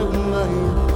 of my